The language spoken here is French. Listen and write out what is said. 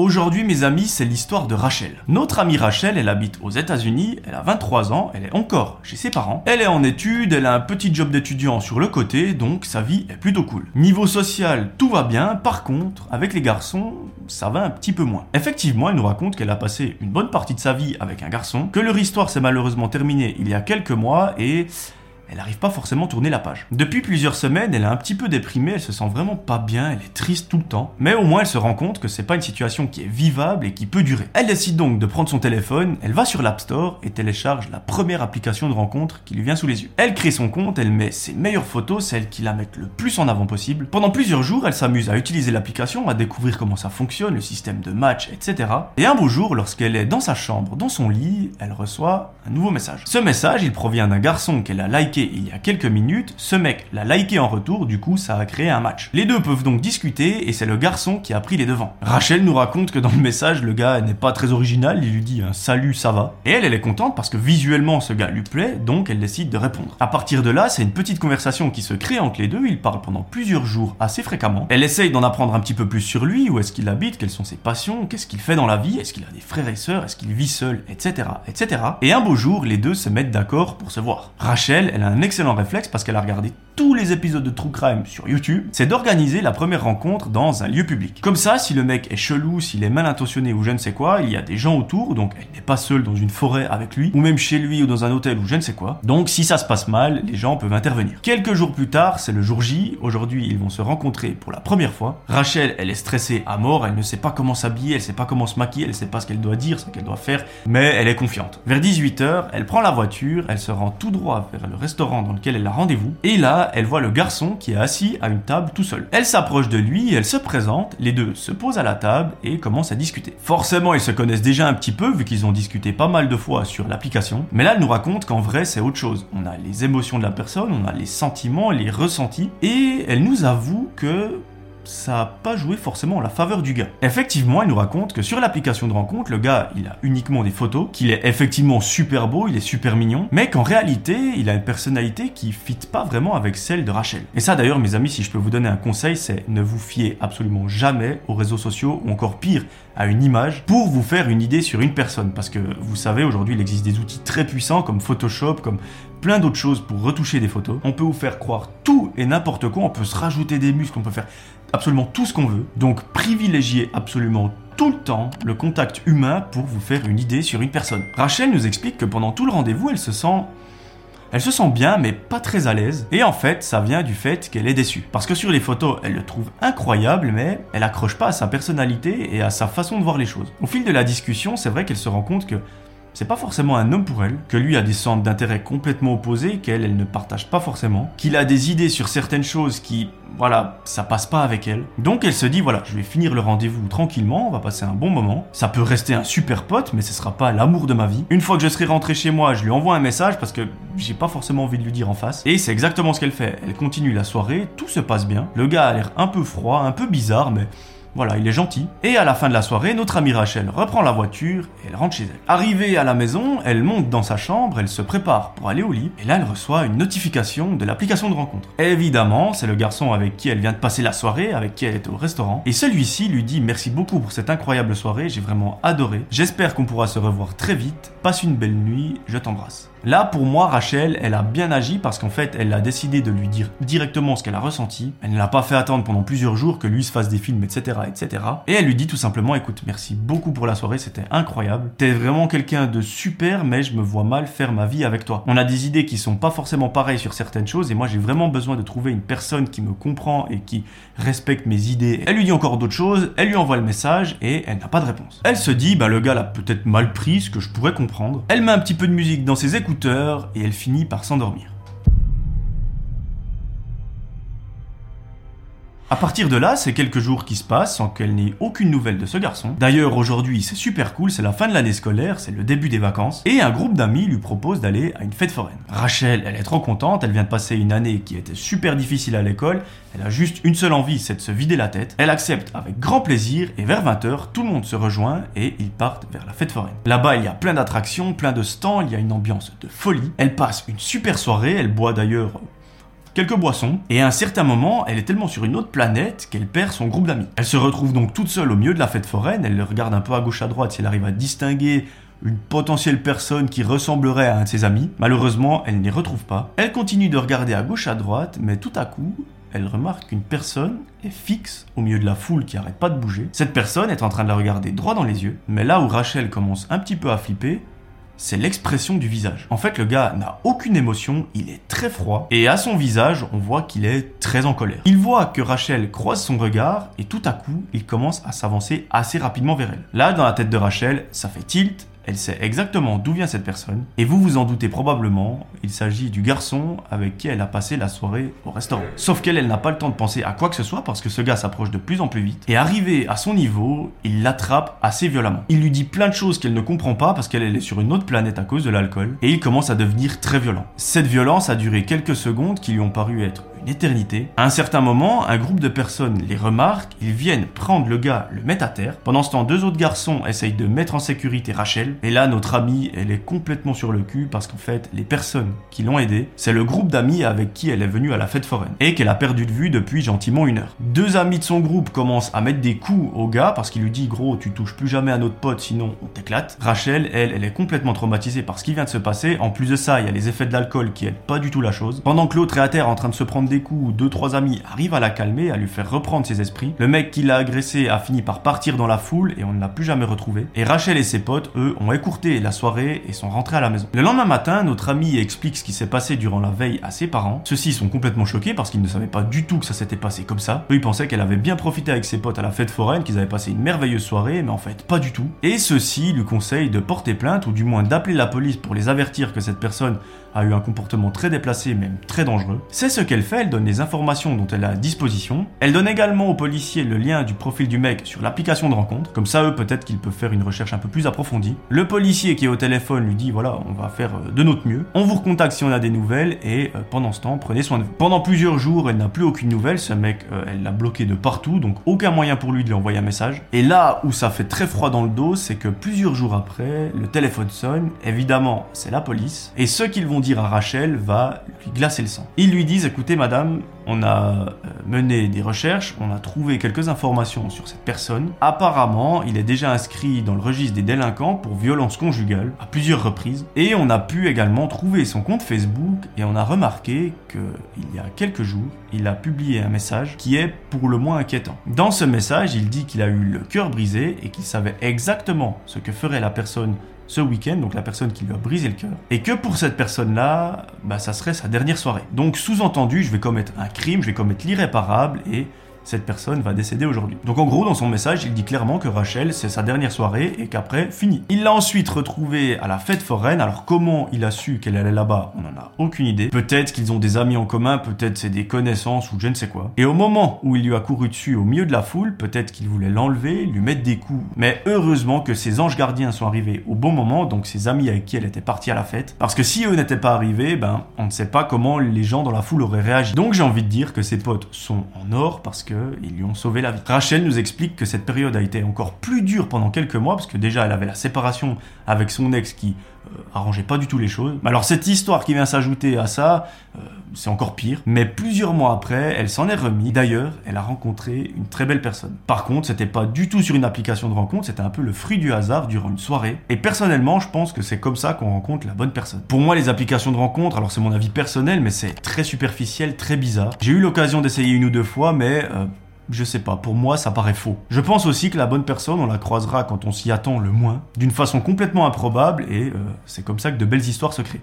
Aujourd'hui, mes amis, c'est l'histoire de Rachel. Notre amie Rachel, elle habite aux États-Unis, elle a 23 ans, elle est encore chez ses parents. Elle est en études, elle a un petit job d'étudiant sur le côté, donc sa vie est plutôt cool. Niveau social, tout va bien, par contre, avec les garçons, ça va un petit peu moins. Effectivement, elle nous raconte qu'elle a passé une bonne partie de sa vie avec un garçon, que leur histoire s'est malheureusement terminée il y a quelques mois et elle n'arrive pas forcément à tourner la page. Depuis plusieurs semaines, elle est un petit peu déprimée, elle se sent vraiment pas bien, elle est triste tout le temps, mais au moins elle se rend compte que c'est pas une situation qui est vivable et qui peut durer. Elle décide donc de prendre son téléphone, elle va sur l'App Store et télécharge la première application de rencontre qui lui vient sous les yeux. Elle crée son compte, elle met ses meilleures photos, celles qui la mettent le plus en avant possible. Pendant plusieurs jours, elle s'amuse à utiliser l'application, à découvrir comment ça fonctionne, le système de match, etc. Et un beau jour, lorsqu'elle est dans sa chambre, dans son lit, elle reçoit un nouveau message. Ce message, il provient d'un garçon qu'elle a liké il y a quelques minutes, ce mec l'a liké en retour, du coup ça a créé un match. Les deux peuvent donc discuter et c'est le garçon qui a pris les devants. Rachel nous raconte que dans le message, le gars n'est pas très original, il lui dit un salut, ça va. Et elle, elle est contente parce que visuellement ce gars lui plaît, donc elle décide de répondre. À partir de là, c'est une petite conversation qui se crée entre les deux, ils parlent pendant plusieurs jours assez fréquemment. Elle essaye d'en apprendre un petit peu plus sur lui, où est-ce qu'il habite, quelles sont ses passions, qu'est-ce qu'il fait dans la vie, est-ce qu'il a des frères et sœurs, est-ce qu'il vit seul, etc., etc. Et un beau jour, les deux se mettent d'accord pour se voir. Rachel, elle a un excellent réflexe parce qu'elle a regardé tous les épisodes de True Crime sur YouTube, c'est d'organiser la première rencontre dans un lieu public. Comme ça, si le mec est chelou, s'il est mal intentionné ou je ne sais quoi, il y a des gens autour, donc elle n'est pas seule dans une forêt avec lui, ou même chez lui ou dans un hôtel ou je ne sais quoi. Donc si ça se passe mal, les gens peuvent intervenir. Quelques jours plus tard, c'est le jour J, aujourd'hui ils vont se rencontrer pour la première fois. Rachel, elle est stressée à mort, elle ne sait pas comment s'habiller, elle sait pas comment se maquiller, elle sait pas ce qu'elle doit dire, ce qu'elle doit faire, mais elle est confiante. Vers 18h, elle prend la voiture, elle se rend tout droit vers le restaurant dans lequel elle a rendez-vous, et là, elle voit le garçon qui est assis à une table tout seul. Elle s'approche de lui, elle se présente, les deux se posent à la table et commencent à discuter. Forcément, ils se connaissent déjà un petit peu vu qu'ils ont discuté pas mal de fois sur l'application, mais là, elle nous raconte qu'en vrai, c'est autre chose. On a les émotions de la personne, on a les sentiments, les ressentis, et elle nous avoue que ça n'a pas joué forcément en la faveur du gars. Effectivement, il nous raconte que sur l'application de rencontre, le gars, il a uniquement des photos, qu'il est effectivement super beau, il est super mignon, mais qu'en réalité, il a une personnalité qui fit pas vraiment avec celle de Rachel. Et ça d'ailleurs, mes amis, si je peux vous donner un conseil, c'est ne vous fiez absolument jamais aux réseaux sociaux, ou encore pire, à une image, pour vous faire une idée sur une personne. Parce que vous savez, aujourd'hui, il existe des outils très puissants comme Photoshop, comme plein d'autres choses pour retoucher des photos. On peut vous faire croire tout et n'importe quoi, on peut se rajouter des muscles, on peut faire absolument tout ce qu'on veut. Donc privilégiez absolument tout le temps le contact humain pour vous faire une idée sur une personne. Rachel nous explique que pendant tout le rendez-vous, elle se sent elle se sent bien, mais pas très à l'aise. Et en fait, ça vient du fait qu'elle est déçue. Parce que sur les photos, elle le trouve incroyable, mais elle accroche pas à sa personnalité et à sa façon de voir les choses. Au fil de la discussion, c'est vrai qu'elle se rend compte que c'est pas forcément un homme pour elle, que lui a des centres d'intérêt complètement opposés, qu'elle, elle ne partage pas forcément, qu'il a des idées sur certaines choses qui, voilà, ça passe pas avec elle. Donc elle se dit, voilà, je vais finir le rendez-vous tranquillement, on va passer un bon moment. Ça peut rester un super pote, mais ce sera pas l'amour de ma vie. Une fois que je serai rentré chez moi, je lui envoie un message parce que j'ai pas forcément envie de lui dire en face. Et c'est exactement ce qu'elle fait. Elle continue la soirée, tout se passe bien. Le gars a l'air un peu froid, un peu bizarre, mais voilà, il est gentil. Et à la fin de la soirée, notre amie Rachel reprend la voiture et elle rentre chez elle. Arrivée à la maison, elle monte dans sa chambre, elle se prépare pour aller au lit, et là elle reçoit une notification de l'application de rencontre. Évidemment, c'est le garçon avec qui elle vient de passer la soirée, avec qui elle est au restaurant, et celui-ci lui dit merci beaucoup pour cette incroyable soirée, j'ai vraiment adoré. J'espère qu'on pourra se revoir très vite. Passe une belle nuit, je t'embrasse. Là, pour moi, Rachel, elle a bien agi parce qu'en fait, elle a décidé de lui dire directement ce qu'elle a ressenti. Elle ne l'a pas fait attendre pendant plusieurs jours que lui se fasse des films, etc., etc. Et elle lui dit tout simplement, écoute, merci beaucoup pour la soirée, c'était incroyable. T'es vraiment quelqu'un de super, mais je me vois mal faire ma vie avec toi. On a des idées qui sont pas forcément pareilles sur certaines choses, et moi, j'ai vraiment besoin de trouver une personne qui me comprend et qui respecte mes idées. Elle lui dit encore d'autres choses, elle lui envoie le message, et elle n'a pas de réponse. Elle se dit, bah, le gars l'a peut-être mal pris, ce que je pourrais comprendre. Elle met un petit peu de musique dans ses écouteurs, et elle finit par s'endormir. À partir de là, c'est quelques jours qui se passent sans qu'elle n'ait aucune nouvelle de ce garçon. D'ailleurs, aujourd'hui, c'est super cool, c'est la fin de l'année scolaire, c'est le début des vacances, et un groupe d'amis lui propose d'aller à une fête foraine. Rachel, elle est trop contente, elle vient de passer une année qui était super difficile à l'école, elle a juste une seule envie, c'est de se vider la tête. Elle accepte avec grand plaisir, et vers 20h, tout le monde se rejoint et ils partent vers la fête foraine. Là-bas, il y a plein d'attractions, plein de stands, il y a une ambiance de folie. Elle passe une super soirée, elle boit d'ailleurs quelques boissons, et à un certain moment, elle est tellement sur une autre planète qu'elle perd son groupe d'amis. Elle se retrouve donc toute seule au milieu de la fête foraine, elle regarde un peu à gauche à droite si elle arrive à distinguer une potentielle personne qui ressemblerait à un de ses amis. Malheureusement, elle n'y retrouve pas. Elle continue de regarder à gauche à droite, mais tout à coup, elle remarque qu'une personne est fixe au milieu de la foule qui arrête pas de bouger. Cette personne est en train de la regarder droit dans les yeux, mais là où Rachel commence un petit peu à flipper, c'est l'expression du visage. En fait, le gars n'a aucune émotion, il est très froid, et à son visage, on voit qu'il est très en colère. Il voit que Rachel croise son regard, et tout à coup, il commence à s'avancer assez rapidement vers elle. Là, dans la tête de Rachel, ça fait tilt, elle sait exactement d'où vient cette personne, et vous vous en doutez probablement, il s'agit du garçon avec qui elle a passé la soirée au restaurant. Sauf qu'elle, elle n'a pas le temps de penser à quoi que ce soit parce que ce gars s'approche de plus en plus vite, et arrivé à son niveau, il l'attrape assez violemment. Il lui dit plein de choses qu'elle ne comprend pas parce qu'elle est sur une autre planète à cause de l'alcool, et il commence à devenir très violent. Cette violence a duré quelques secondes qui lui ont paru être une éternité. À un certain moment, un groupe de personnes les remarquent, ils viennent prendre le gars, le mettre à terre. Pendant ce temps, deux autres garçons essayent de mettre en sécurité Rachel. Et là, notre amie, elle est complètement sur le cul parce qu'en fait, les personnes qui l'ont aidée, c'est le groupe d'amis avec qui elle est venue à la fête foraine et qu'elle a perdu de vue depuis gentiment une heure. Deux amis de son groupe commencent à mettre des coups au gars parce qu'il lui dit gros, tu touches plus jamais à notre pote sinon on t'éclate. Rachel, elle, elle est complètement traumatisée par ce qui vient de se passer. En plus de ça, il y a les effets de l'alcool qui aident pas du tout la chose. Pendant que l'autre est à terre en train de se prendre des coups, deux trois amis arrivent à la calmer, à lui faire reprendre ses esprits. Le mec qui l'a agressé a fini par partir dans la foule et on ne l'a plus jamais retrouvé. Et Rachel et ses potes, eux, ont écourté la soirée et sont rentrés à la maison. Le lendemain matin, notre ami explique ce qui s'est passé durant la veille à ses parents. Ceux-ci sont complètement choqués parce qu'ils ne savaient pas du tout que ça s'était passé comme ça. Eux, ils pensaient qu'elle avait bien profité avec ses potes à la fête foraine, qu'ils avaient passé une merveilleuse soirée, mais en fait, pas du tout. Et ceux-ci lui conseillent de porter plainte ou du moins d'appeler la police pour les avertir que cette personne a eu un comportement très déplacé, même très dangereux. C'est ce qu'elle fait, elle donne les informations dont elle a à disposition. Elle donne également aux policiers le lien du profil du mec sur l'application de rencontre, comme ça eux peut-être qu'ils peuvent faire une recherche un peu plus approfondie. Le policier qui est au téléphone lui dit voilà, on va faire euh, de notre mieux. On vous recontacte si on a des nouvelles et euh, pendant ce temps, prenez soin de vous. Pendant plusieurs jours, elle n'a plus aucune nouvelle, ce mec, euh, elle l'a bloqué de partout, donc aucun moyen pour lui de lui envoyer un message. Et là où ça fait très froid dans le dos, c'est que plusieurs jours après, le téléphone sonne, évidemment, c'est la police, et ce qu'ils vont dire à Rachel va lui glacer le sang. Ils lui disent écoutez madame, on a mené des recherches, on a trouvé quelques informations sur cette personne. Apparemment, il est déjà inscrit dans le registre des délinquants pour violence conjugale à plusieurs reprises. Et on a pu également trouver son compte Facebook et on a remarqué que il y a quelques jours, il a publié un message qui est pour le moins inquiétant. Dans ce message, il dit qu'il a eu le cœur brisé et qu'il savait exactement ce que ferait la personne ce week-end, donc la personne qui lui a brisé le cœur, et que pour cette personne-là, bah, ça serait sa dernière soirée. Donc sous-entendu, je vais commettre un crime, je vais commettre l'irréparable, et cette personne va décéder aujourd'hui. Donc en gros, dans son message, il dit clairement que Rachel, c'est sa dernière soirée et qu'après, fini. Il l'a ensuite retrouvée à la fête foraine. Alors comment il a su qu'elle allait là-bas? On n'en a aucune idée. Peut-être qu'ils ont des amis en commun, peut-être c'est des connaissances ou je ne sais quoi. Et au moment où il lui a couru dessus au milieu de la foule, peut-être qu'il voulait l'enlever, lui mettre des coups. Mais heureusement que ses anges gardiens sont arrivés au bon moment, donc ses amis avec qui elle était partie à la fête. Parce que si eux n'étaient pas arrivés, ben on ne sait pas comment les gens dans la foule auraient réagi. Donc j'ai envie de dire que ses potes sont en or parce que ils lui ont sauvé la vie. Rachel nous explique que cette période a été encore plus dure pendant quelques mois, parce que déjà elle avait la séparation avec son ex qui euh, arrangeait pas du tout les choses. Alors cette histoire qui vient s'ajouter à ça, euh, c'est encore pire. Mais plusieurs mois après, elle s'en est remise. D'ailleurs, elle a rencontré une très belle personne. Par contre, c'était pas du tout sur une application de rencontre, c'était un peu le fruit du hasard durant une soirée. Et personnellement, je pense que c'est comme ça qu'on rencontre la bonne personne. Pour moi, les applications de rencontre, alors c'est mon avis personnel, mais c'est très superficiel, très bizarre. J'ai eu l'occasion d'essayer une ou deux fois, mais euh, je sais pas, pour moi ça paraît faux. Je pense aussi que la bonne personne, on la croisera quand on s'y attend le moins, d'une façon complètement improbable, et euh, c'est comme ça que de belles histoires se créent.